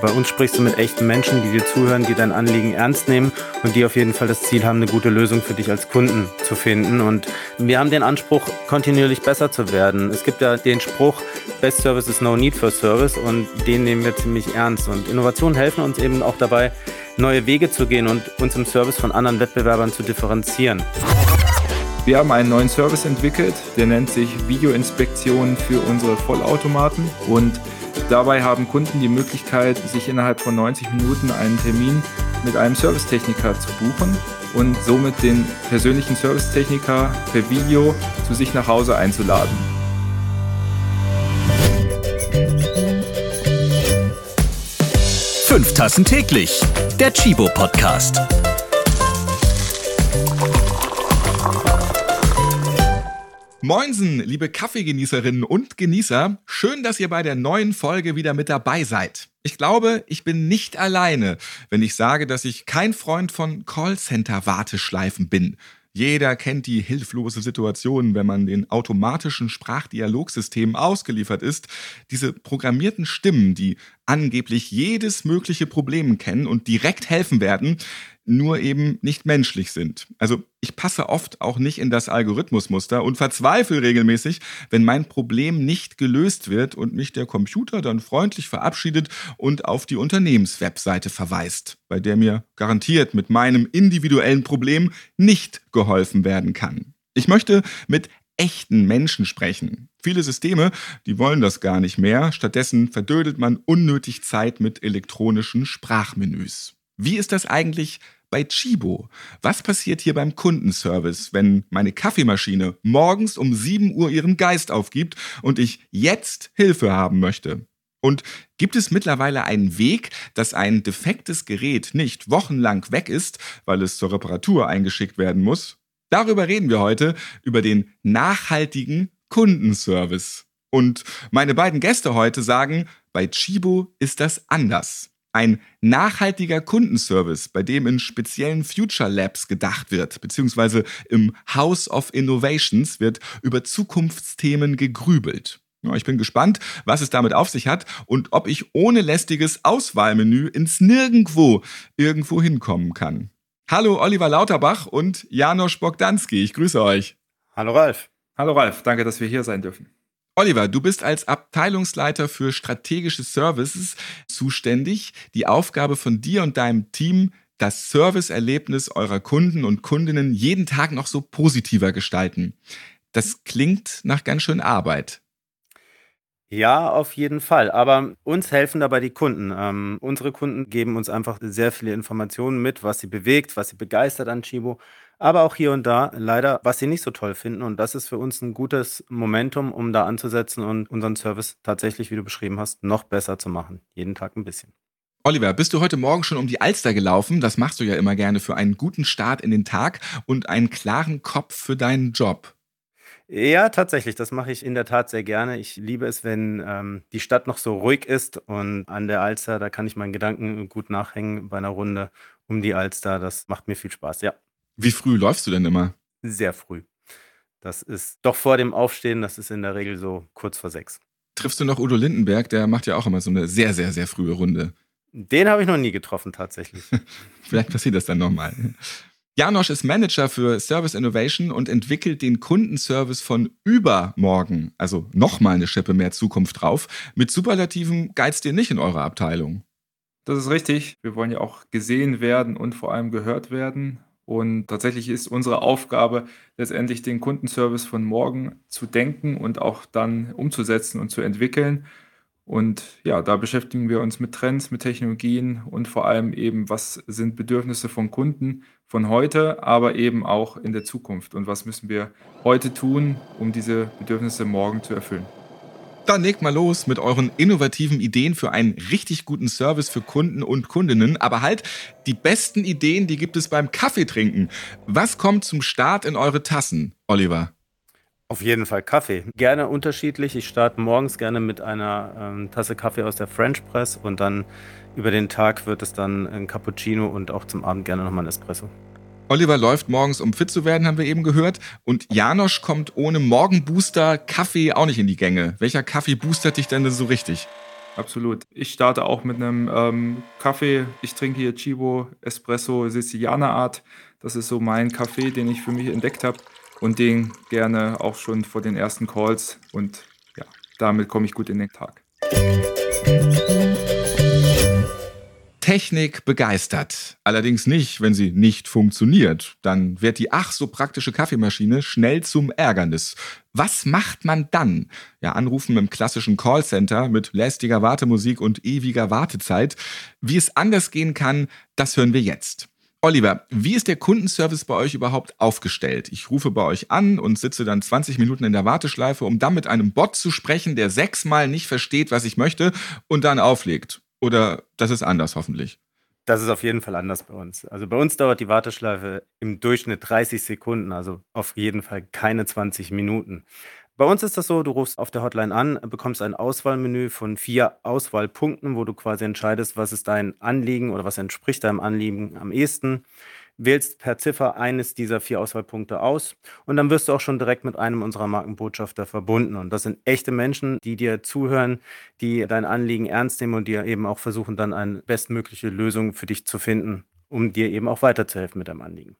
Bei uns sprichst du mit echten Menschen, die dir zuhören, die dein Anliegen ernst nehmen und die auf jeden Fall das Ziel haben, eine gute Lösung für dich als Kunden zu finden. Und wir haben den Anspruch, kontinuierlich besser zu werden. Es gibt ja den Spruch, Best Service is no need for Service und den nehmen wir ziemlich ernst. Und Innovationen helfen uns eben auch dabei, neue Wege zu gehen und uns im Service von anderen Wettbewerbern zu differenzieren. Wir haben einen neuen Service entwickelt, der nennt sich Videoinspektion für unsere Vollautomaten und Dabei haben Kunden die Möglichkeit, sich innerhalb von 90 Minuten einen Termin mit einem Servicetechniker zu buchen und somit den persönlichen Servicetechniker per Video zu sich nach Hause einzuladen. Fünf Tassen täglich, der Chibo Podcast. Moinsen, liebe Kaffeegenießerinnen und Genießer. Schön, dass ihr bei der neuen Folge wieder mit dabei seid. Ich glaube, ich bin nicht alleine, wenn ich sage, dass ich kein Freund von Callcenter-Warteschleifen bin. Jeder kennt die hilflose Situation, wenn man den automatischen Sprachdialogsystemen ausgeliefert ist. Diese programmierten Stimmen, die angeblich jedes mögliche Problem kennen und direkt helfen werden, nur eben nicht menschlich sind. Also ich passe oft auch nicht in das Algorithmusmuster und verzweifle regelmäßig, wenn mein Problem nicht gelöst wird und mich der Computer dann freundlich verabschiedet und auf die Unternehmenswebseite verweist, bei der mir garantiert mit meinem individuellen Problem nicht geholfen werden kann. Ich möchte mit echten Menschen sprechen. Viele Systeme, die wollen das gar nicht mehr. Stattdessen verdödelt man unnötig Zeit mit elektronischen Sprachmenüs. Wie ist das eigentlich bei Chibo. Was passiert hier beim Kundenservice, wenn meine Kaffeemaschine morgens um 7 Uhr ihren Geist aufgibt und ich jetzt Hilfe haben möchte? Und gibt es mittlerweile einen Weg, dass ein defektes Gerät nicht wochenlang weg ist, weil es zur Reparatur eingeschickt werden muss? Darüber reden wir heute, über den nachhaltigen Kundenservice. Und meine beiden Gäste heute sagen, bei Chibo ist das anders. Ein nachhaltiger Kundenservice, bei dem in speziellen Future Labs gedacht wird, beziehungsweise im House of Innovations wird über Zukunftsthemen gegrübelt. Ja, ich bin gespannt, was es damit auf sich hat und ob ich ohne lästiges Auswahlmenü ins Nirgendwo irgendwo hinkommen kann. Hallo Oliver Lauterbach und Janosch Bogdanski, ich grüße euch. Hallo Ralf. Hallo Ralf, danke, dass wir hier sein dürfen. Oliver, du bist als Abteilungsleiter für strategische Services zuständig. Die Aufgabe von dir und deinem Team, das Serviceerlebnis eurer Kunden und Kundinnen jeden Tag noch so positiver gestalten. Das klingt nach ganz schön Arbeit. Ja, auf jeden Fall. Aber uns helfen dabei die Kunden. Ähm, unsere Kunden geben uns einfach sehr viele Informationen mit, was sie bewegt, was sie begeistert an Chibo aber auch hier und da leider, was sie nicht so toll finden. Und das ist für uns ein gutes Momentum, um da anzusetzen und unseren Service tatsächlich, wie du beschrieben hast, noch besser zu machen. Jeden Tag ein bisschen. Oliver, bist du heute Morgen schon um die Alster gelaufen? Das machst du ja immer gerne für einen guten Start in den Tag und einen klaren Kopf für deinen Job. Ja, tatsächlich, das mache ich in der Tat sehr gerne. Ich liebe es, wenn ähm, die Stadt noch so ruhig ist und an der Alster, da kann ich meinen Gedanken gut nachhängen bei einer Runde um die Alster. Das macht mir viel Spaß, ja. Wie früh läufst du denn immer? Sehr früh. Das ist doch vor dem Aufstehen, das ist in der Regel so kurz vor sechs. Triffst du noch Udo Lindenberg? Der macht ja auch immer so eine sehr, sehr, sehr frühe Runde. Den habe ich noch nie getroffen, tatsächlich. Vielleicht passiert das dann nochmal. Janosch ist Manager für Service Innovation und entwickelt den Kundenservice von übermorgen, also nochmal eine Schippe mehr Zukunft drauf. Mit Superlativen geizt ihr nicht in eurer Abteilung. Das ist richtig. Wir wollen ja auch gesehen werden und vor allem gehört werden. Und tatsächlich ist unsere Aufgabe letztendlich den Kundenservice von morgen zu denken und auch dann umzusetzen und zu entwickeln. Und ja, da beschäftigen wir uns mit Trends, mit Technologien und vor allem eben, was sind Bedürfnisse von Kunden von heute, aber eben auch in der Zukunft. Und was müssen wir heute tun, um diese Bedürfnisse morgen zu erfüllen. Dann legt mal los mit euren innovativen Ideen für einen richtig guten Service für Kunden und Kundinnen. Aber halt, die besten Ideen, die gibt es beim Kaffeetrinken. Was kommt zum Start in eure Tassen, Oliver? Auf jeden Fall Kaffee. Gerne unterschiedlich. Ich starte morgens gerne mit einer ähm, Tasse Kaffee aus der French Press und dann über den Tag wird es dann ein Cappuccino und auch zum Abend gerne nochmal ein Espresso. Oliver läuft morgens, um fit zu werden, haben wir eben gehört. Und Janosch kommt ohne Morgenbooster Kaffee auch nicht in die Gänge. Welcher Kaffee boostert dich denn so richtig? Absolut. Ich starte auch mit einem ähm, Kaffee. Ich trinke hier Chibo Espresso Sizilianer Art. Das ist so mein Kaffee, den ich für mich entdeckt habe und den gerne auch schon vor den ersten Calls. Und ja, damit komme ich gut in den Tag. Technik begeistert. Allerdings nicht, wenn sie nicht funktioniert. Dann wird die ach so praktische Kaffeemaschine schnell zum Ärgernis. Was macht man dann? Ja, anrufen im klassischen Callcenter mit lästiger Wartemusik und ewiger Wartezeit. Wie es anders gehen kann, das hören wir jetzt. Oliver, wie ist der Kundenservice bei euch überhaupt aufgestellt? Ich rufe bei euch an und sitze dann 20 Minuten in der Warteschleife, um dann mit einem Bot zu sprechen, der sechsmal nicht versteht, was ich möchte und dann auflegt. Oder das ist anders hoffentlich? Das ist auf jeden Fall anders bei uns. Also bei uns dauert die Warteschleife im Durchschnitt 30 Sekunden, also auf jeden Fall keine 20 Minuten. Bei uns ist das so, du rufst auf der Hotline an, bekommst ein Auswahlmenü von vier Auswahlpunkten, wo du quasi entscheidest, was ist dein Anliegen oder was entspricht deinem Anliegen am ehesten wählst per Ziffer eines dieser vier Auswahlpunkte aus und dann wirst du auch schon direkt mit einem unserer Markenbotschafter verbunden. Und das sind echte Menschen, die dir zuhören, die dein Anliegen ernst nehmen und dir eben auch versuchen, dann eine bestmögliche Lösung für dich zu finden, um dir eben auch weiterzuhelfen mit deinem Anliegen.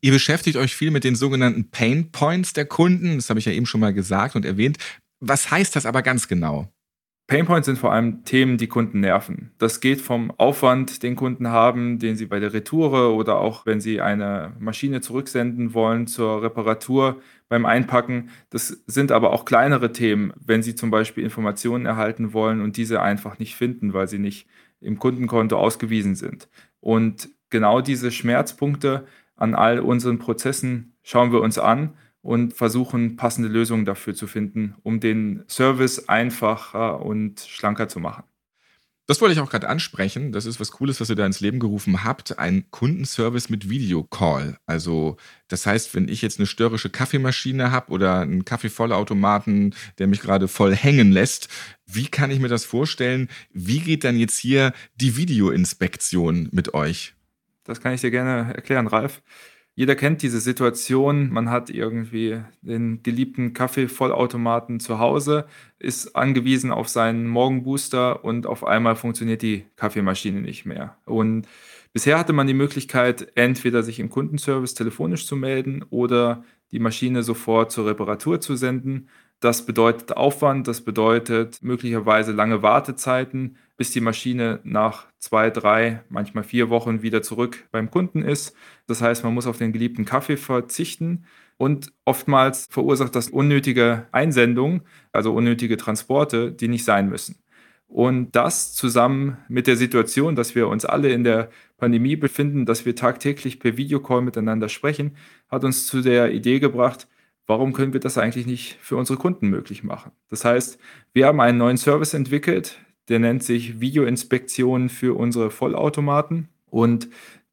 Ihr beschäftigt euch viel mit den sogenannten Pain Points der Kunden. Das habe ich ja eben schon mal gesagt und erwähnt. Was heißt das aber ganz genau? Painpoints sind vor allem Themen, die Kunden nerven. Das geht vom Aufwand, den Kunden haben, den sie bei der Retoure oder auch wenn sie eine Maschine zurücksenden wollen zur Reparatur beim Einpacken. Das sind aber auch kleinere Themen, wenn sie zum Beispiel Informationen erhalten wollen und diese einfach nicht finden, weil sie nicht im Kundenkonto ausgewiesen sind. Und genau diese Schmerzpunkte an all unseren Prozessen schauen wir uns an und versuchen passende Lösungen dafür zu finden, um den Service einfacher und schlanker zu machen. Das wollte ich auch gerade ansprechen. Das ist was Cooles, was ihr da ins Leben gerufen habt. Ein Kundenservice mit Videocall. Also, das heißt, wenn ich jetzt eine störrische Kaffeemaschine habe oder einen Kaffeevollautomaten, der mich gerade voll hängen lässt, wie kann ich mir das vorstellen? Wie geht dann jetzt hier die Videoinspektion mit euch? Das kann ich dir gerne erklären, Ralf. Jeder kennt diese Situation. Man hat irgendwie den geliebten Kaffeevollautomaten zu Hause, ist angewiesen auf seinen Morgenbooster und auf einmal funktioniert die Kaffeemaschine nicht mehr. Und bisher hatte man die Möglichkeit, entweder sich im Kundenservice telefonisch zu melden oder die Maschine sofort zur Reparatur zu senden. Das bedeutet Aufwand, das bedeutet möglicherweise lange Wartezeiten, bis die Maschine nach zwei, drei, manchmal vier Wochen wieder zurück beim Kunden ist. Das heißt, man muss auf den geliebten Kaffee verzichten und oftmals verursacht das unnötige Einsendungen, also unnötige Transporte, die nicht sein müssen. Und das zusammen mit der Situation, dass wir uns alle in der Pandemie befinden, dass wir tagtäglich per Videocall miteinander sprechen, hat uns zu der Idee gebracht, warum können wir das eigentlich nicht für unsere Kunden möglich machen? Das heißt, wir haben einen neuen Service entwickelt, der nennt sich Videoinspektion für unsere Vollautomaten und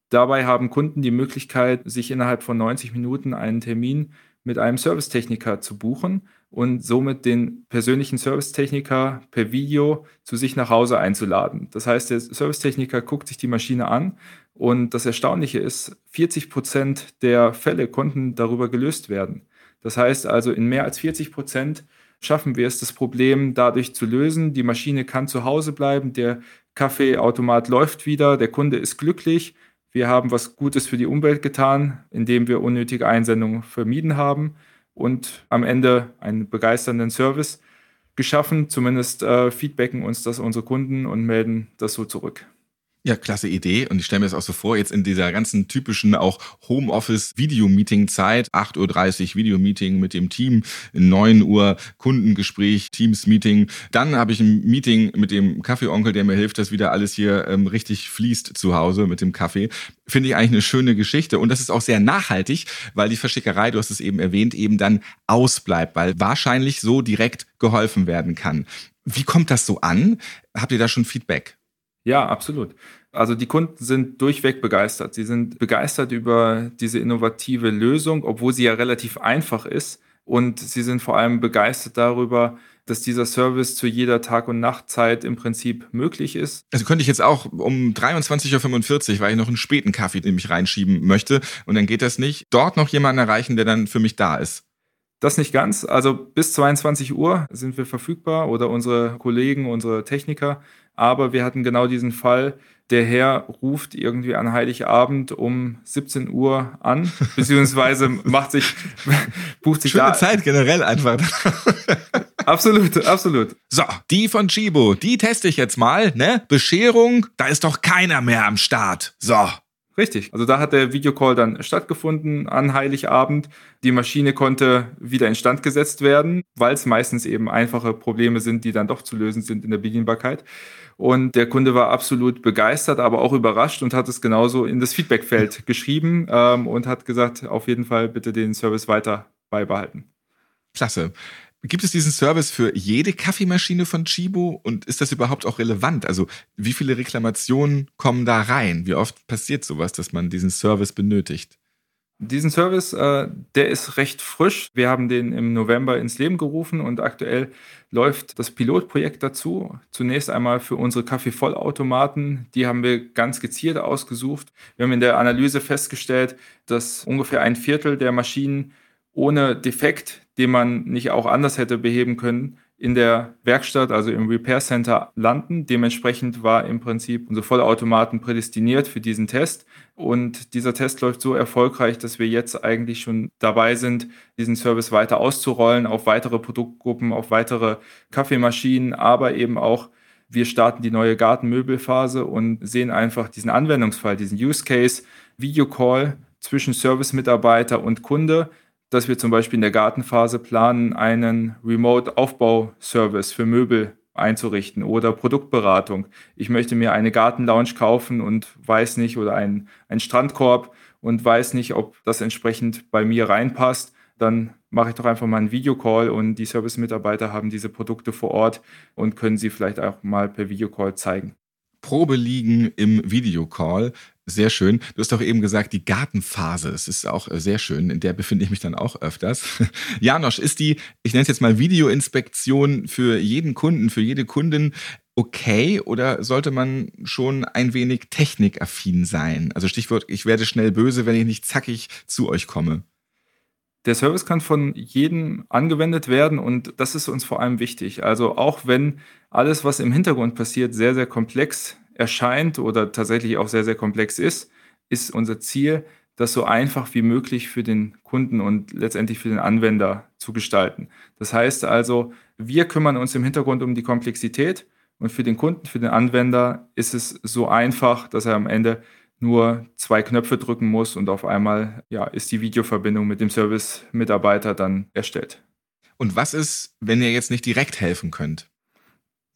dabei haben Kunden die Möglichkeit, sich innerhalb von 90 Minuten einen Termin mit einem Servicetechniker zu buchen und somit den persönlichen Servicetechniker per Video zu sich nach Hause einzuladen. Das heißt, der Servicetechniker guckt sich die Maschine an und das Erstaunliche ist, 40 Prozent der Fälle konnten darüber gelöst werden. Das heißt also, in mehr als 40 Prozent schaffen wir es, das Problem dadurch zu lösen. Die Maschine kann zu Hause bleiben, der Kaffeeautomat läuft wieder, der Kunde ist glücklich. Wir haben was Gutes für die Umwelt getan, indem wir unnötige Einsendungen vermieden haben und am Ende einen begeisternden Service geschaffen. Zumindest äh, feedbacken uns das unsere Kunden und melden das so zurück. Ja, klasse Idee. Und ich stelle mir das auch so vor, jetzt in dieser ganzen typischen auch Homeoffice-Videomeeting-Zeit, 8.30 Uhr Videomeeting mit dem Team, 9 Uhr Kundengespräch, Teams-Meeting. Dann habe ich ein Meeting mit dem Kaffeeonkel, der mir hilft, dass wieder alles hier ähm, richtig fließt zu Hause mit dem Kaffee. Finde ich eigentlich eine schöne Geschichte. Und das ist auch sehr nachhaltig, weil die Verschickerei, du hast es eben erwähnt, eben dann ausbleibt, weil wahrscheinlich so direkt geholfen werden kann. Wie kommt das so an? Habt ihr da schon Feedback? Ja, absolut. Also die Kunden sind durchweg begeistert. Sie sind begeistert über diese innovative Lösung, obwohl sie ja relativ einfach ist. Und sie sind vor allem begeistert darüber, dass dieser Service zu jeder Tag- und Nachtzeit im Prinzip möglich ist. Also könnte ich jetzt auch um 23.45 Uhr, weil ich noch einen späten Kaffee in mich reinschieben möchte und dann geht das nicht, dort noch jemanden erreichen, der dann für mich da ist. Das nicht ganz. Also bis 22 Uhr sind wir verfügbar oder unsere Kollegen, unsere Techniker. Aber wir hatten genau diesen Fall, der Herr ruft irgendwie an Heiligabend um 17 Uhr an, beziehungsweise macht sich, bucht sich Schöne da. Zeit generell einfach. absolut, absolut. So, die von Chibo, die teste ich jetzt mal, ne? Bescherung, da ist doch keiner mehr am Start. So. Richtig. Also da hat der Videocall dann stattgefunden an Heiligabend. Die Maschine konnte wieder instand gesetzt werden, weil es meistens eben einfache Probleme sind, die dann doch zu lösen sind in der Bedienbarkeit. Und der Kunde war absolut begeistert, aber auch überrascht und hat es genauso in das Feedbackfeld geschrieben ähm, und hat gesagt, auf jeden Fall bitte den Service weiter beibehalten. Klasse. Gibt es diesen Service für jede Kaffeemaschine von Chibo und ist das überhaupt auch relevant? Also wie viele Reklamationen kommen da rein? Wie oft passiert sowas, dass man diesen Service benötigt? Diesen Service, äh, der ist recht frisch. Wir haben den im November ins Leben gerufen und aktuell läuft das Pilotprojekt dazu. Zunächst einmal für unsere Kaffeevollautomaten. Die haben wir ganz gezielt ausgesucht. Wir haben in der Analyse festgestellt, dass ungefähr ein Viertel der Maschinen ohne Defekt, den man nicht auch anders hätte beheben können, in der Werkstatt, also im Repair Center landen. Dementsprechend war im Prinzip unsere Vollautomaten prädestiniert für diesen Test. Und dieser Test läuft so erfolgreich, dass wir jetzt eigentlich schon dabei sind, diesen Service weiter auszurollen auf weitere Produktgruppen, auf weitere Kaffeemaschinen, aber eben auch wir starten die neue Gartenmöbelphase und sehen einfach diesen Anwendungsfall, diesen Use Case, Videocall zwischen Service-Mitarbeiter und Kunde dass wir zum Beispiel in der Gartenphase planen, einen Remote-Aufbauservice für Möbel einzurichten oder Produktberatung. Ich möchte mir eine Gartenlounge kaufen und weiß nicht, oder einen, einen Strandkorb und weiß nicht, ob das entsprechend bei mir reinpasst. Dann mache ich doch einfach mal einen Videocall und die Service-Mitarbeiter haben diese Produkte vor Ort und können sie vielleicht auch mal per Videocall zeigen. Probe liegen im Videocall. Sehr schön. Du hast doch eben gesagt, die Gartenphase. Das ist auch äh, sehr schön. In der befinde ich mich dann auch öfters. Janosch, ist die, ich nenne es jetzt mal Videoinspektion für jeden Kunden, für jede Kundin okay oder sollte man schon ein wenig technikaffin sein? Also Stichwort, ich werde schnell böse, wenn ich nicht zackig zu euch komme. Der Service kann von jedem angewendet werden und das ist uns vor allem wichtig. Also auch wenn alles, was im Hintergrund passiert, sehr, sehr komplex erscheint oder tatsächlich auch sehr, sehr komplex ist, ist unser Ziel, das so einfach wie möglich für den Kunden und letztendlich für den Anwender zu gestalten. Das heißt also, wir kümmern uns im Hintergrund um die Komplexität und für den Kunden, für den Anwender ist es so einfach, dass er am Ende nur zwei Knöpfe drücken muss und auf einmal ja, ist die Videoverbindung mit dem Service-Mitarbeiter dann erstellt. Und was ist, wenn ihr jetzt nicht direkt helfen könnt?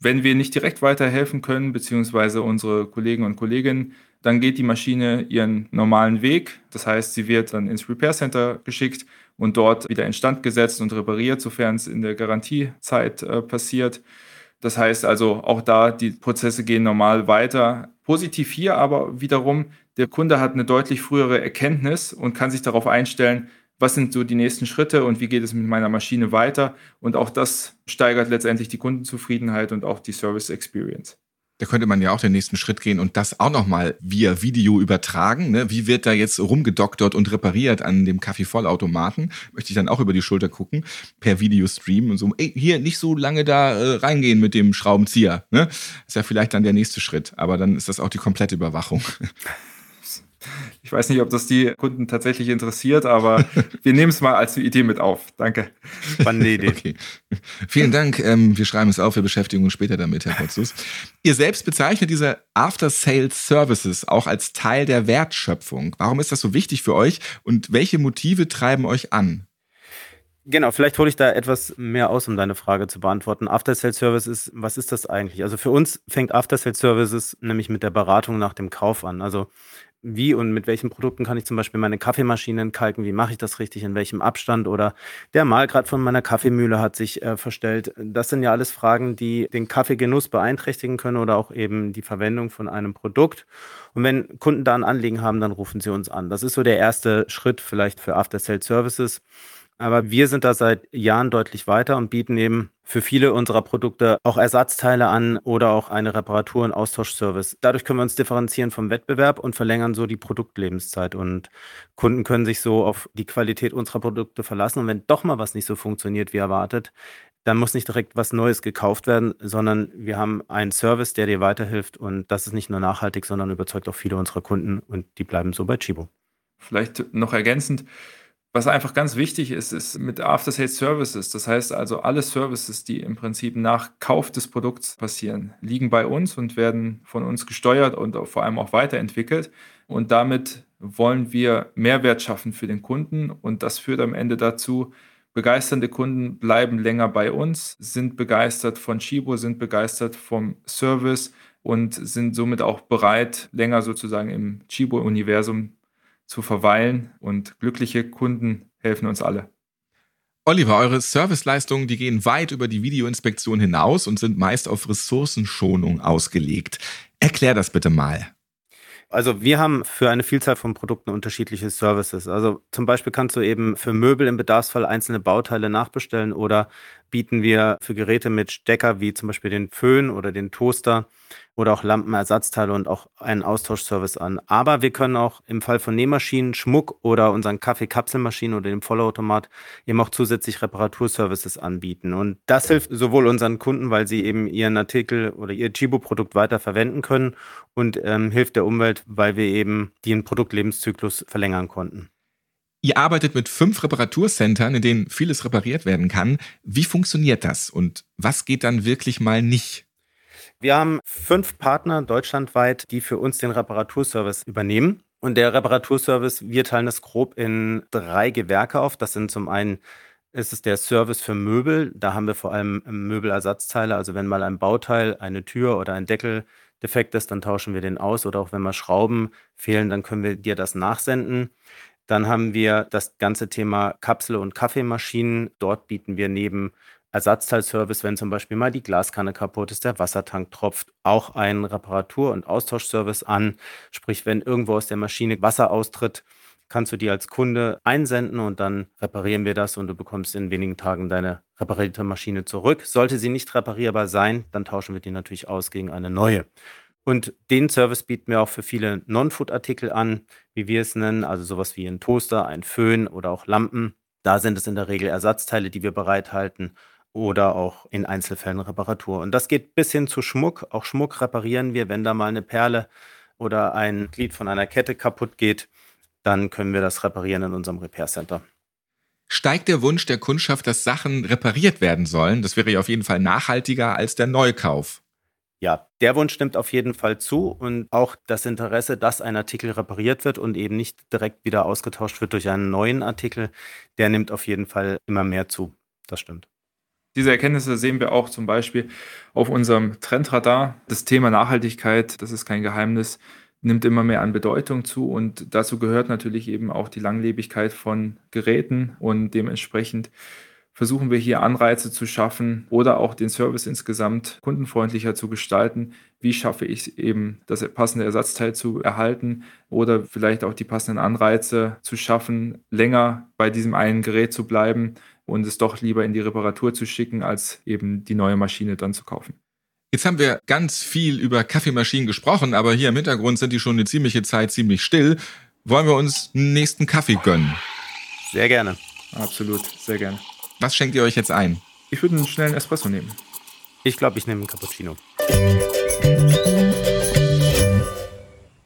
Wenn wir nicht direkt weiterhelfen können, beziehungsweise unsere Kollegen und Kolleginnen, dann geht die Maschine ihren normalen Weg. Das heißt, sie wird dann ins Repair Center geschickt und dort wieder instand gesetzt und repariert, sofern es in der Garantiezeit äh, passiert. Das heißt also, auch da, die Prozesse gehen normal weiter. Positiv hier aber wiederum, der Kunde hat eine deutlich frühere Erkenntnis und kann sich darauf einstellen, was sind so die nächsten Schritte und wie geht es mit meiner Maschine weiter. Und auch das steigert letztendlich die Kundenzufriedenheit und auch die Service Experience. Da könnte man ja auch den nächsten Schritt gehen und das auch nochmal via Video übertragen. Ne? Wie wird da jetzt rumgedoktert und repariert an dem Kaffeevollautomaten? Möchte ich dann auch über die Schulter gucken, per Videostream und so, ey, hier nicht so lange da äh, reingehen mit dem Schraubenzieher. Ne? Ist ja vielleicht dann der nächste Schritt, aber dann ist das auch die komplette Überwachung. Ich weiß nicht, ob das die Kunden tatsächlich interessiert, aber wir nehmen es mal als Idee mit auf. Danke. Spannende Idee. Okay. Vielen Dank. Ähm, wir schreiben es auf. Wir beschäftigen uns später damit, Herr Potzus. Ihr selbst bezeichnet diese After-Sales Services auch als Teil der Wertschöpfung. Warum ist das so wichtig für euch und welche Motive treiben euch an? Genau, vielleicht hole ich da etwas mehr aus, um deine Frage zu beantworten. After Sales Services, was ist das eigentlich? Also für uns fängt After Sales Services nämlich mit der Beratung nach dem Kauf an. Also wie und mit welchen Produkten kann ich zum Beispiel meine Kaffeemaschine entkalken, wie mache ich das richtig, in welchem Abstand oder der Mahlgrad von meiner Kaffeemühle hat sich äh, verstellt. Das sind ja alles Fragen, die den Kaffeegenuss beeinträchtigen können oder auch eben die Verwendung von einem Produkt. Und wenn Kunden da ein Anliegen haben, dann rufen sie uns an. Das ist so der erste Schritt vielleicht für After Sales Services. Aber wir sind da seit Jahren deutlich weiter und bieten eben für viele unserer Produkte auch Ersatzteile an oder auch eine Reparatur- und Austauschservice. Dadurch können wir uns differenzieren vom Wettbewerb und verlängern so die Produktlebenszeit. Und Kunden können sich so auf die Qualität unserer Produkte verlassen. Und wenn doch mal was nicht so funktioniert wie erwartet, dann muss nicht direkt was Neues gekauft werden, sondern wir haben einen Service, der dir weiterhilft. Und das ist nicht nur nachhaltig, sondern überzeugt auch viele unserer Kunden und die bleiben so bei Chibo. Vielleicht noch ergänzend, was einfach ganz wichtig ist, ist mit After Sales Services. Das heißt also, alle Services, die im Prinzip nach Kauf des Produkts passieren, liegen bei uns und werden von uns gesteuert und vor allem auch weiterentwickelt. Und damit wollen wir Mehrwert schaffen für den Kunden. Und das führt am Ende dazu, begeisternde Kunden bleiben länger bei uns, sind begeistert von Chibo, sind begeistert vom Service und sind somit auch bereit, länger sozusagen im Chibo-Universum zu verweilen und glückliche Kunden helfen uns alle. Oliver, eure Serviceleistungen, die gehen weit über die Videoinspektion hinaus und sind meist auf Ressourcenschonung ausgelegt. Erklär das bitte mal. Also wir haben für eine Vielzahl von Produkten unterschiedliche Services. Also zum Beispiel kannst du eben für Möbel im Bedarfsfall einzelne Bauteile nachbestellen oder bieten wir für Geräte mit Stecker wie zum Beispiel den Föhn oder den Toaster oder auch Lampenersatzteile und auch einen Austauschservice an. Aber wir können auch im Fall von Nähmaschinen, Schmuck oder unseren Kaffeekapselmaschinen oder dem Vollautomat eben auch zusätzlich Reparaturservices anbieten. Und das hilft sowohl unseren Kunden, weil sie eben ihren Artikel oder ihr Chibo-Produkt weiter verwenden können und ähm, hilft der Umwelt, weil wir eben den Produktlebenszyklus verlängern konnten. Ihr arbeitet mit fünf Reparaturcentern, in denen vieles repariert werden kann. Wie funktioniert das und was geht dann wirklich mal nicht? Wir haben fünf Partner deutschlandweit, die für uns den Reparaturservice übernehmen. Und der Reparaturservice, wir teilen das grob in drei Gewerke auf. Das sind zum einen ist es der Service für Möbel. Da haben wir vor allem Möbelersatzteile. Also wenn mal ein Bauteil, eine Tür oder ein Deckel defekt ist, dann tauschen wir den aus. Oder auch wenn mal Schrauben fehlen, dann können wir dir das nachsenden. Dann haben wir das ganze Thema Kapsel- und Kaffeemaschinen. Dort bieten wir neben Ersatzteilservice, wenn zum Beispiel mal die Glaskanne kaputt ist, der Wassertank tropft, auch einen Reparatur- und Austauschservice an. Sprich, wenn irgendwo aus der Maschine Wasser austritt, kannst du die als Kunde einsenden und dann reparieren wir das und du bekommst in wenigen Tagen deine reparierte Maschine zurück. Sollte sie nicht reparierbar sein, dann tauschen wir die natürlich aus gegen eine neue. Und den Service bieten wir auch für viele Non-Food-Artikel an, wie wir es nennen, also sowas wie ein Toaster, ein Föhn oder auch Lampen. Da sind es in der Regel Ersatzteile, die wir bereithalten oder auch in Einzelfällen Reparatur. Und das geht bis hin zu Schmuck. Auch Schmuck reparieren wir, wenn da mal eine Perle oder ein Glied von einer Kette kaputt geht, dann können wir das reparieren in unserem Repair Center. Steigt der Wunsch der Kundschaft, dass Sachen repariert werden sollen? Das wäre ja auf jeden Fall nachhaltiger als der Neukauf. Ja, der Wunsch nimmt auf jeden Fall zu und auch das Interesse, dass ein Artikel repariert wird und eben nicht direkt wieder ausgetauscht wird durch einen neuen Artikel, der nimmt auf jeden Fall immer mehr zu. Das stimmt. Diese Erkenntnisse sehen wir auch zum Beispiel auf unserem Trendradar. Das Thema Nachhaltigkeit, das ist kein Geheimnis, nimmt immer mehr an Bedeutung zu und dazu gehört natürlich eben auch die Langlebigkeit von Geräten und dementsprechend versuchen wir hier Anreize zu schaffen oder auch den Service insgesamt kundenfreundlicher zu gestalten. Wie schaffe ich eben das passende Ersatzteil zu erhalten oder vielleicht auch die passenden Anreize zu schaffen, länger bei diesem einen Gerät zu bleiben und es doch lieber in die Reparatur zu schicken, als eben die neue Maschine dann zu kaufen. Jetzt haben wir ganz viel über Kaffeemaschinen gesprochen, aber hier im Hintergrund sind die schon eine ziemliche Zeit ziemlich still. Wollen wir uns einen nächsten Kaffee gönnen? Sehr gerne. Absolut, sehr gerne. Was schenkt ihr euch jetzt ein? Ich würde einen schnellen Espresso nehmen. Ich glaube, ich nehme einen Cappuccino.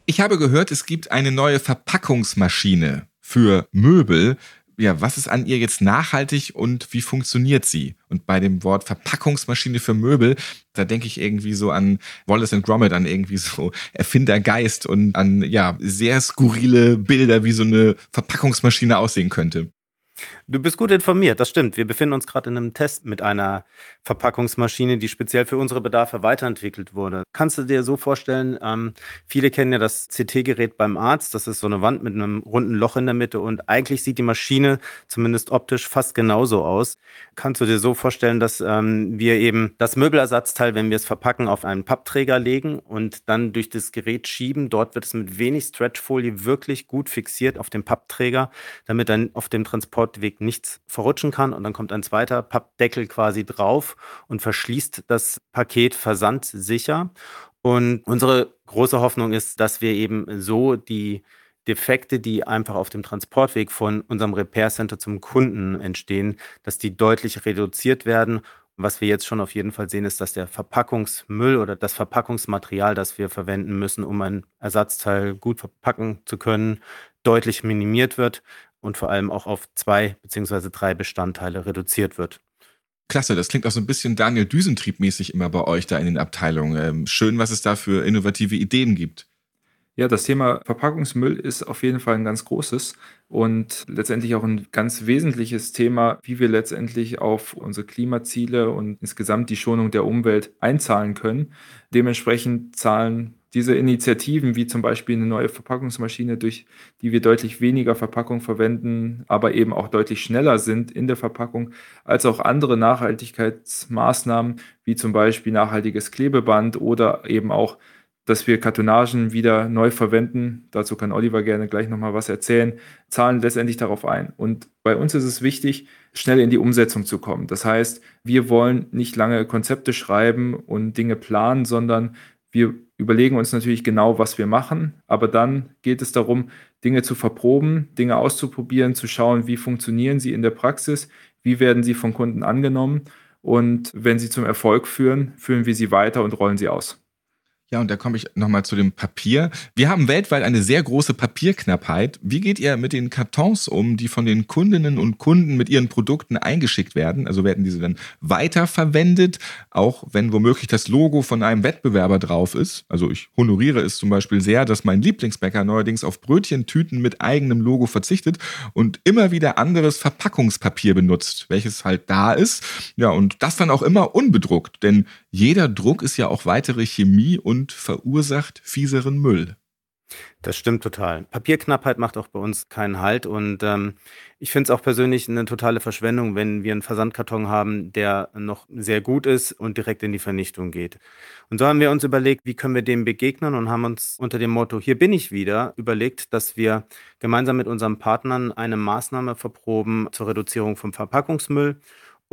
Ich habe gehört, es gibt eine neue Verpackungsmaschine für Möbel. Ja, was ist an ihr jetzt nachhaltig und wie funktioniert sie? Und bei dem Wort Verpackungsmaschine für Möbel, da denke ich irgendwie so an Wallace and Gromit, an irgendwie so Erfindergeist und an ja sehr skurrile Bilder, wie so eine Verpackungsmaschine aussehen könnte. Du bist gut informiert, das stimmt. Wir befinden uns gerade in einem Test mit einer Verpackungsmaschine, die speziell für unsere Bedarfe weiterentwickelt wurde. Kannst du dir so vorstellen, ähm, viele kennen ja das CT-Gerät beim Arzt, das ist so eine Wand mit einem runden Loch in der Mitte und eigentlich sieht die Maschine zumindest optisch fast genauso aus. Kannst du dir so vorstellen, dass ähm, wir eben das Möbelersatzteil, wenn wir es verpacken, auf einen Pappträger legen und dann durch das Gerät schieben. Dort wird es mit wenig Stretchfolie wirklich gut fixiert auf dem Pappträger, damit dann auf dem Transportweg Weg nichts verrutschen kann. Und dann kommt ein zweiter Pappdeckel quasi drauf und verschließt das Paket versandsicher. Und unsere große Hoffnung ist, dass wir eben so die Defekte, die einfach auf dem Transportweg von unserem Repair Center zum Kunden entstehen, dass die deutlich reduziert werden. Was wir jetzt schon auf jeden Fall sehen, ist, dass der Verpackungsmüll oder das Verpackungsmaterial, das wir verwenden müssen, um ein Ersatzteil gut verpacken zu können, deutlich minimiert wird und vor allem auch auf zwei beziehungsweise drei Bestandteile reduziert wird. Klasse, das klingt auch so ein bisschen Daniel Düsentrieb-mäßig immer bei euch da in den Abteilungen. Ähm, schön, was es da für innovative Ideen gibt. Ja, das Thema Verpackungsmüll ist auf jeden Fall ein ganz großes und letztendlich auch ein ganz wesentliches Thema, wie wir letztendlich auf unsere Klimaziele und insgesamt die Schonung der Umwelt einzahlen können. Dementsprechend zahlen diese Initiativen, wie zum Beispiel eine neue Verpackungsmaschine, durch die wir deutlich weniger Verpackung verwenden, aber eben auch deutlich schneller sind in der Verpackung, als auch andere Nachhaltigkeitsmaßnahmen, wie zum Beispiel nachhaltiges Klebeband oder eben auch dass wir Kartonagen wieder neu verwenden, dazu kann Oliver gerne gleich nochmal was erzählen, zahlen letztendlich darauf ein. Und bei uns ist es wichtig, schnell in die Umsetzung zu kommen. Das heißt, wir wollen nicht lange Konzepte schreiben und Dinge planen, sondern wir überlegen uns natürlich genau, was wir machen, aber dann geht es darum, Dinge zu verproben, Dinge auszuprobieren, zu schauen, wie funktionieren sie in der Praxis, wie werden sie von Kunden angenommen und wenn sie zum Erfolg führen, führen wir sie weiter und rollen sie aus. Ja, und da komme ich nochmal zu dem Papier. Wir haben weltweit eine sehr große Papierknappheit. Wie geht ihr mit den Kartons um, die von den Kundinnen und Kunden mit ihren Produkten eingeschickt werden? Also werden diese dann weiterverwendet, auch wenn womöglich das Logo von einem Wettbewerber drauf ist? Also ich honoriere es zum Beispiel sehr, dass mein Lieblingsbäcker neuerdings auf Brötchentüten mit eigenem Logo verzichtet und immer wieder anderes Verpackungspapier benutzt, welches halt da ist. Ja, und das dann auch immer unbedruckt, denn jeder Druck ist ja auch weitere Chemie und verursacht fieseren Müll. Das stimmt total. Papierknappheit macht auch bei uns keinen Halt und ähm, ich finde es auch persönlich eine totale Verschwendung, wenn wir einen Versandkarton haben, der noch sehr gut ist und direkt in die Vernichtung geht. Und so haben wir uns überlegt, wie können wir dem begegnen und haben uns unter dem Motto Hier bin ich wieder überlegt, dass wir gemeinsam mit unseren Partnern eine Maßnahme verproben zur Reduzierung vom Verpackungsmüll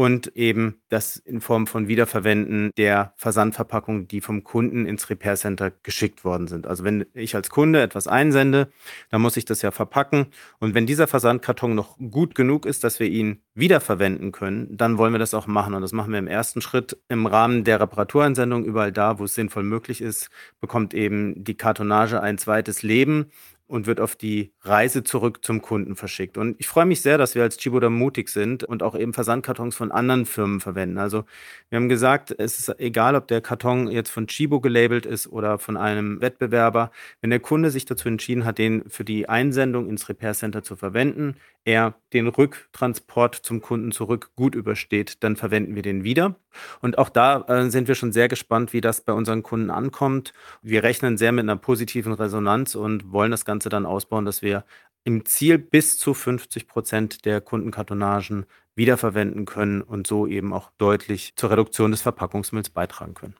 und eben das in Form von Wiederverwenden der Versandverpackungen, die vom Kunden ins Repair Center geschickt worden sind. Also wenn ich als Kunde etwas einsende, dann muss ich das ja verpacken. Und wenn dieser Versandkarton noch gut genug ist, dass wir ihn wiederverwenden können, dann wollen wir das auch machen. Und das machen wir im ersten Schritt im Rahmen der Reparatureinsendung. Überall da, wo es sinnvoll möglich ist, bekommt eben die Kartonage ein zweites Leben und wird auf die Reise zurück zum Kunden verschickt. Und ich freue mich sehr, dass wir als Chibo da mutig sind und auch eben Versandkartons von anderen Firmen verwenden. Also wir haben gesagt, es ist egal, ob der Karton jetzt von Chibo gelabelt ist oder von einem Wettbewerber. Wenn der Kunde sich dazu entschieden hat, den für die Einsendung ins Repair Center zu verwenden, er den Rücktransport zum Kunden zurück gut übersteht, dann verwenden wir den wieder. Und auch da äh, sind wir schon sehr gespannt, wie das bei unseren Kunden ankommt. Wir rechnen sehr mit einer positiven Resonanz und wollen das Ganze dann ausbauen, dass wir im Ziel bis zu 50 Prozent der Kundenkartonagen wiederverwenden können und so eben auch deutlich zur Reduktion des Verpackungsmülls beitragen können.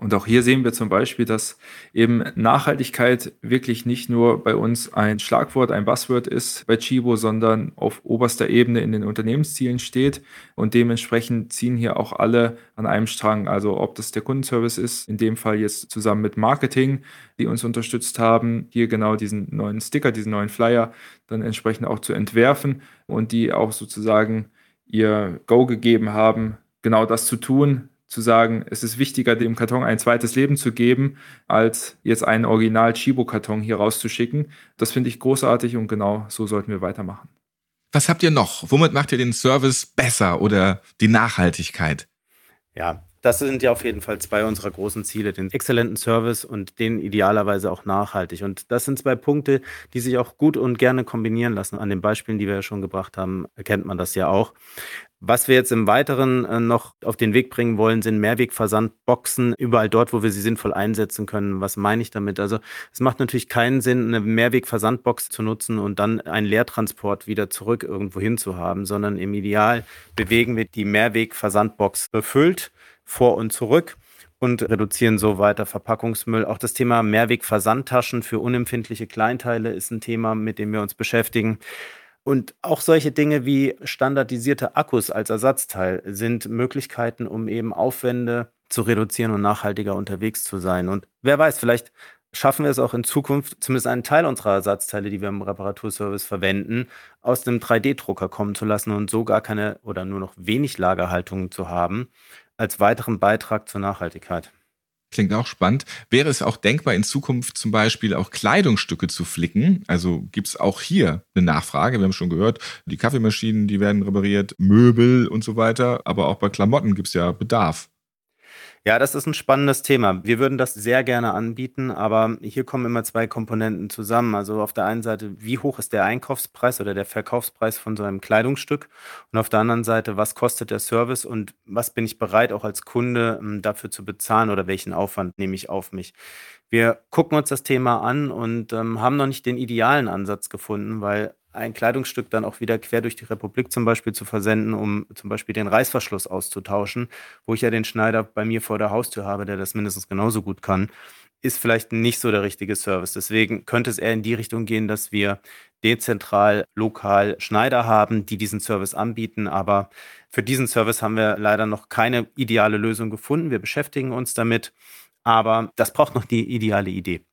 Und auch hier sehen wir zum Beispiel, dass eben Nachhaltigkeit wirklich nicht nur bei uns ein Schlagwort, ein Buzzword ist bei Chibo, sondern auf oberster Ebene in den Unternehmenszielen steht. Und dementsprechend ziehen hier auch alle an einem Strang. Also ob das der Kundenservice ist, in dem Fall jetzt zusammen mit Marketing, die uns unterstützt haben, hier genau diesen neuen Sticker, diesen neuen Flyer dann entsprechend auch zu entwerfen und die auch sozusagen ihr Go gegeben haben, genau das zu tun, zu sagen, es ist wichtiger, dem Karton ein zweites Leben zu geben, als jetzt einen Original Chibo-Karton hier rauszuschicken. Das finde ich großartig und genau so sollten wir weitermachen. Was habt ihr noch? Womit macht ihr den Service besser oder die Nachhaltigkeit? Ja, das sind ja auf jeden Fall zwei unserer großen Ziele, den exzellenten Service und den idealerweise auch nachhaltig. Und das sind zwei Punkte, die sich auch gut und gerne kombinieren lassen. An den Beispielen, die wir ja schon gebracht haben, erkennt man das ja auch. Was wir jetzt im Weiteren äh, noch auf den Weg bringen wollen, sind Mehrwegversandboxen überall dort, wo wir sie sinnvoll einsetzen können. Was meine ich damit? Also es macht natürlich keinen Sinn, eine Mehrwegversandbox zu nutzen und dann einen Leertransport wieder zurück irgendwo hin zu haben, sondern im Ideal bewegen wir die Mehrwegversandbox befüllt vor und zurück und reduzieren so weiter Verpackungsmüll. Auch das Thema Mehrwegversandtaschen für unempfindliche Kleinteile ist ein Thema, mit dem wir uns beschäftigen. Und auch solche Dinge wie standardisierte Akkus als Ersatzteil sind Möglichkeiten, um eben Aufwände zu reduzieren und nachhaltiger unterwegs zu sein. Und wer weiß, vielleicht schaffen wir es auch in Zukunft, zumindest einen Teil unserer Ersatzteile, die wir im Reparaturservice verwenden, aus dem 3D-Drucker kommen zu lassen und so gar keine oder nur noch wenig Lagerhaltungen zu haben, als weiteren Beitrag zur Nachhaltigkeit. Klingt auch spannend. Wäre es auch denkbar, in Zukunft zum Beispiel auch Kleidungsstücke zu flicken? Also gibt es auch hier eine Nachfrage? Wir haben schon gehört, die Kaffeemaschinen, die werden repariert, Möbel und so weiter. Aber auch bei Klamotten gibt es ja Bedarf. Ja, das ist ein spannendes Thema. Wir würden das sehr gerne anbieten, aber hier kommen immer zwei Komponenten zusammen. Also auf der einen Seite, wie hoch ist der Einkaufspreis oder der Verkaufspreis von so einem Kleidungsstück? Und auf der anderen Seite, was kostet der Service und was bin ich bereit auch als Kunde ähm, dafür zu bezahlen oder welchen Aufwand nehme ich auf mich? Wir gucken uns das Thema an und ähm, haben noch nicht den idealen Ansatz gefunden, weil ein Kleidungsstück dann auch wieder quer durch die Republik zum Beispiel zu versenden, um zum Beispiel den Reißverschluss auszutauschen, wo ich ja den Schneider bei mir vor der Haustür habe, der das mindestens genauso gut kann, ist vielleicht nicht so der richtige Service. Deswegen könnte es eher in die Richtung gehen, dass wir dezentral, lokal Schneider haben, die diesen Service anbieten. Aber für diesen Service haben wir leider noch keine ideale Lösung gefunden. Wir beschäftigen uns damit, aber das braucht noch die ideale Idee.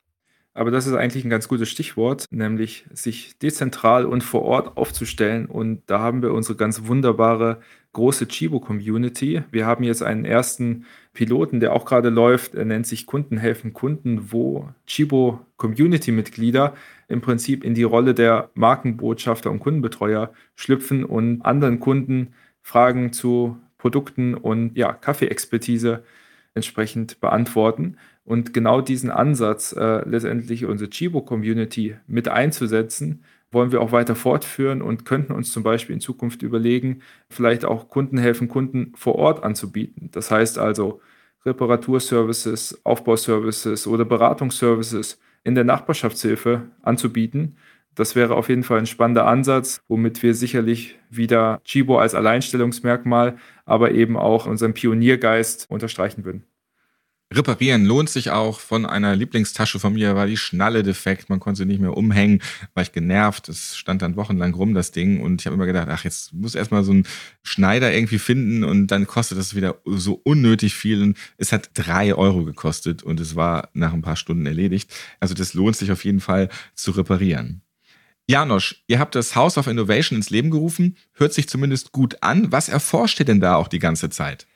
Aber das ist eigentlich ein ganz gutes Stichwort, nämlich sich dezentral und vor Ort aufzustellen. Und da haben wir unsere ganz wunderbare große Chibo-Community. Wir haben jetzt einen ersten Piloten, der auch gerade läuft. Er nennt sich Kunden helfen Kunden, wo Chibo-Community-Mitglieder im Prinzip in die Rolle der Markenbotschafter und Kundenbetreuer schlüpfen und anderen Kunden Fragen zu Produkten und ja, Kaffeeexpertise entsprechend beantworten. Und genau diesen Ansatz, äh, letztendlich unsere Chibo-Community mit einzusetzen, wollen wir auch weiter fortführen und könnten uns zum Beispiel in Zukunft überlegen, vielleicht auch Kunden helfen, Kunden vor Ort anzubieten. Das heißt also Reparaturservices, Aufbauservices oder Beratungsservices in der Nachbarschaftshilfe anzubieten. Das wäre auf jeden Fall ein spannender Ansatz, womit wir sicherlich wieder Chibo als Alleinstellungsmerkmal, aber eben auch unseren Pioniergeist unterstreichen würden. Reparieren lohnt sich auch. Von einer Lieblingstasche von mir war die Schnalle defekt. Man konnte sie nicht mehr umhängen. War ich genervt. Es stand dann wochenlang rum, das Ding. Und ich habe immer gedacht, ach, jetzt muss erstmal so ein Schneider irgendwie finden und dann kostet das wieder so unnötig viel. Und es hat drei Euro gekostet und es war nach ein paar Stunden erledigt. Also das lohnt sich auf jeden Fall zu reparieren. Janosch, ihr habt das House of Innovation ins Leben gerufen. Hört sich zumindest gut an. Was erforscht ihr denn da auch die ganze Zeit?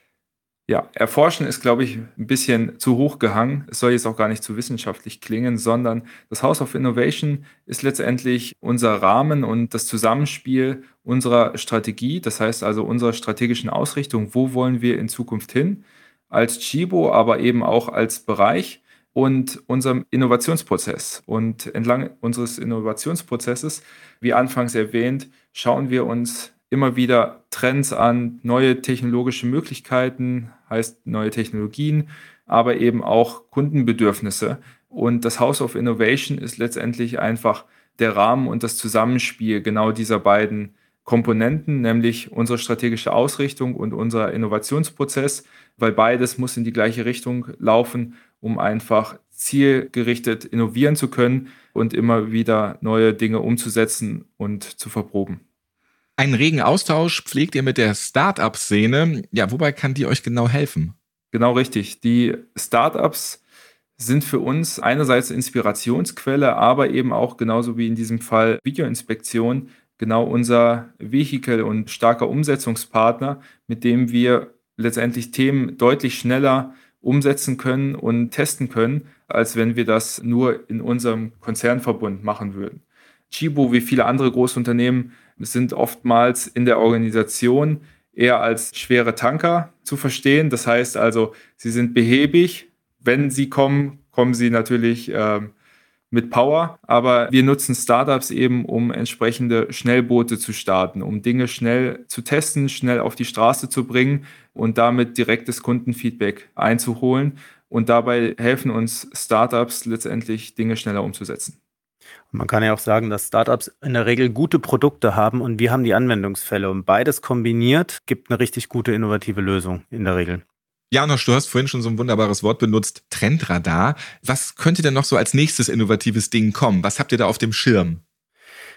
Ja, erforschen ist, glaube ich, ein bisschen zu hoch gehangen. Es soll jetzt auch gar nicht zu wissenschaftlich klingen, sondern das House of Innovation ist letztendlich unser Rahmen und das Zusammenspiel unserer Strategie, das heißt also unserer strategischen Ausrichtung, wo wollen wir in Zukunft hin, als Chibo, aber eben auch als Bereich und unserem Innovationsprozess. Und entlang unseres Innovationsprozesses, wie anfangs erwähnt, schauen wir uns immer wieder Trends an, neue technologische Möglichkeiten, heißt neue Technologien, aber eben auch Kundenbedürfnisse. Und das House of Innovation ist letztendlich einfach der Rahmen und das Zusammenspiel genau dieser beiden Komponenten, nämlich unsere strategische Ausrichtung und unser Innovationsprozess, weil beides muss in die gleiche Richtung laufen, um einfach zielgerichtet innovieren zu können und immer wieder neue Dinge umzusetzen und zu verproben. Einen regen Austausch pflegt ihr mit der Startup-Szene. Ja, wobei kann die euch genau helfen? Genau richtig. Die Startups sind für uns einerseits Inspirationsquelle, aber eben auch genauso wie in diesem Fall Videoinspektion genau unser Vehikel und starker Umsetzungspartner, mit dem wir letztendlich Themen deutlich schneller umsetzen können und testen können, als wenn wir das nur in unserem Konzernverbund machen würden. Chibo, wie viele andere Großunternehmen, sind oftmals in der Organisation eher als schwere Tanker zu verstehen. Das heißt also, sie sind behäbig. Wenn sie kommen, kommen sie natürlich äh, mit Power. Aber wir nutzen Startups eben, um entsprechende Schnellboote zu starten, um Dinge schnell zu testen, schnell auf die Straße zu bringen und damit direktes Kundenfeedback einzuholen. Und dabei helfen uns Startups letztendlich, Dinge schneller umzusetzen. Man kann ja auch sagen, dass Startups in der Regel gute Produkte haben und wir haben die Anwendungsfälle. Und beides kombiniert gibt eine richtig gute innovative Lösung in der Regel. Janosch, du hast vorhin schon so ein wunderbares Wort benutzt, Trendradar. Was könnte denn noch so als nächstes innovatives Ding kommen? Was habt ihr da auf dem Schirm?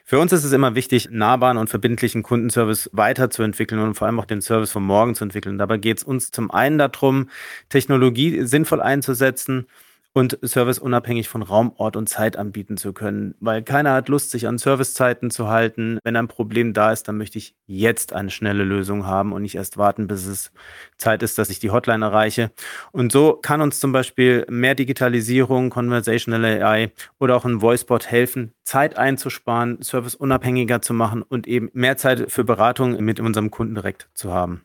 Für uns ist es immer wichtig, nahbaren und verbindlichen Kundenservice weiterzuentwickeln und vor allem auch den Service von morgen zu entwickeln. Dabei geht es uns zum einen darum, Technologie sinnvoll einzusetzen und Service unabhängig von Raum, Ort und Zeit anbieten zu können. Weil keiner hat Lust, sich an Servicezeiten zu halten. Wenn ein Problem da ist, dann möchte ich jetzt eine schnelle Lösung haben und nicht erst warten, bis es Zeit ist, dass ich die Hotline erreiche. Und so kann uns zum Beispiel mehr Digitalisierung, Conversational AI oder auch ein Voicebot helfen, Zeit einzusparen, Service unabhängiger zu machen und eben mehr Zeit für Beratung mit unserem Kunden direkt zu haben.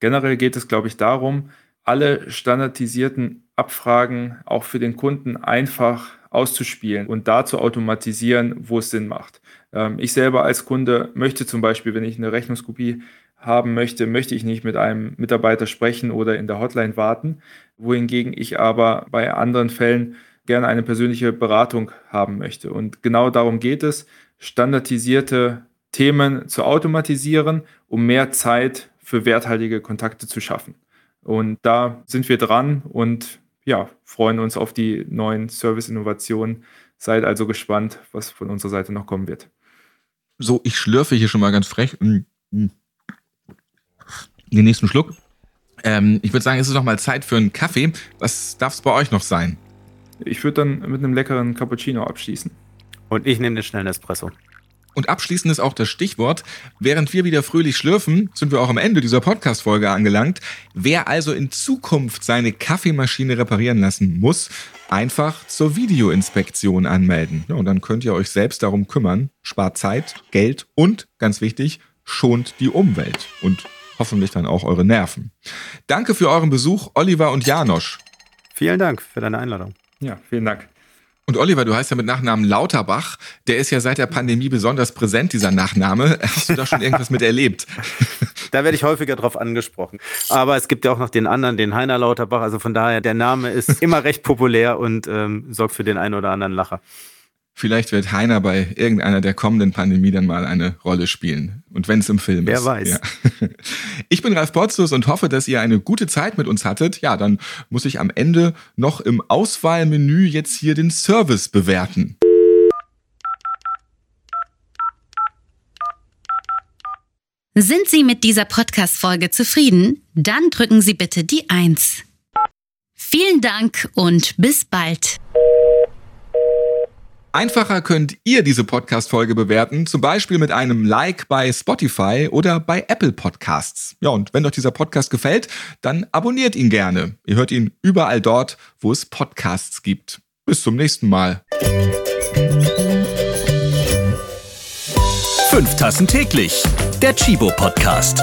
Generell geht es, glaube ich, darum, alle standardisierten Abfragen auch für den Kunden einfach auszuspielen und da zu automatisieren, wo es Sinn macht. Ähm, ich selber als Kunde möchte zum Beispiel, wenn ich eine Rechnungskopie haben möchte, möchte ich nicht mit einem Mitarbeiter sprechen oder in der Hotline warten, wohingegen ich aber bei anderen Fällen gerne eine persönliche Beratung haben möchte. Und genau darum geht es, standardisierte Themen zu automatisieren, um mehr Zeit für werthaltige Kontakte zu schaffen. Und da sind wir dran und ja, freuen uns auf die neuen Service-Innovationen. Seid also gespannt, was von unserer Seite noch kommen wird. So, ich schlürfe hier schon mal ganz frech. Mm, mm. Den nächsten Schluck. Ähm, ich würde sagen, es ist noch mal Zeit für einen Kaffee. Was darf es bei euch noch sein? Ich würde dann mit einem leckeren Cappuccino abschließen. Und ich nehme den schnellen Espresso. Und abschließend ist auch das Stichwort, während wir wieder fröhlich schlürfen, sind wir auch am Ende dieser Podcast-Folge angelangt. Wer also in Zukunft seine Kaffeemaschine reparieren lassen muss, einfach zur Videoinspektion anmelden. Ja, und dann könnt ihr euch selbst darum kümmern, spart Zeit, Geld und, ganz wichtig, schont die Umwelt und hoffentlich dann auch eure Nerven. Danke für euren Besuch, Oliver und Janosch. Vielen Dank für deine Einladung. Ja, vielen Dank. Und Oliver, du heißt ja mit Nachnamen Lauterbach. Der ist ja seit der Pandemie besonders präsent, dieser Nachname. Hast du da schon irgendwas mit erlebt? Da werde ich häufiger drauf angesprochen. Aber es gibt ja auch noch den anderen, den Heiner Lauterbach. Also von daher, der Name ist immer recht populär und ähm, sorgt für den einen oder anderen Lacher. Vielleicht wird Heiner bei irgendeiner der kommenden Pandemie dann mal eine Rolle spielen. Und wenn es im Film Wer ist. Wer weiß. Ja. Ich bin Ralf Potzus und hoffe, dass ihr eine gute Zeit mit uns hattet. Ja, dann muss ich am Ende noch im Auswahlmenü jetzt hier den Service bewerten. Sind Sie mit dieser Podcast-Folge zufrieden? Dann drücken Sie bitte die Eins. Vielen Dank und bis bald. Einfacher könnt ihr diese Podcast-Folge bewerten, zum Beispiel mit einem Like bei Spotify oder bei Apple Podcasts. Ja, und wenn euch dieser Podcast gefällt, dann abonniert ihn gerne. Ihr hört ihn überall dort, wo es Podcasts gibt. Bis zum nächsten Mal. Fünf Tassen täglich. Der Chibo Podcast.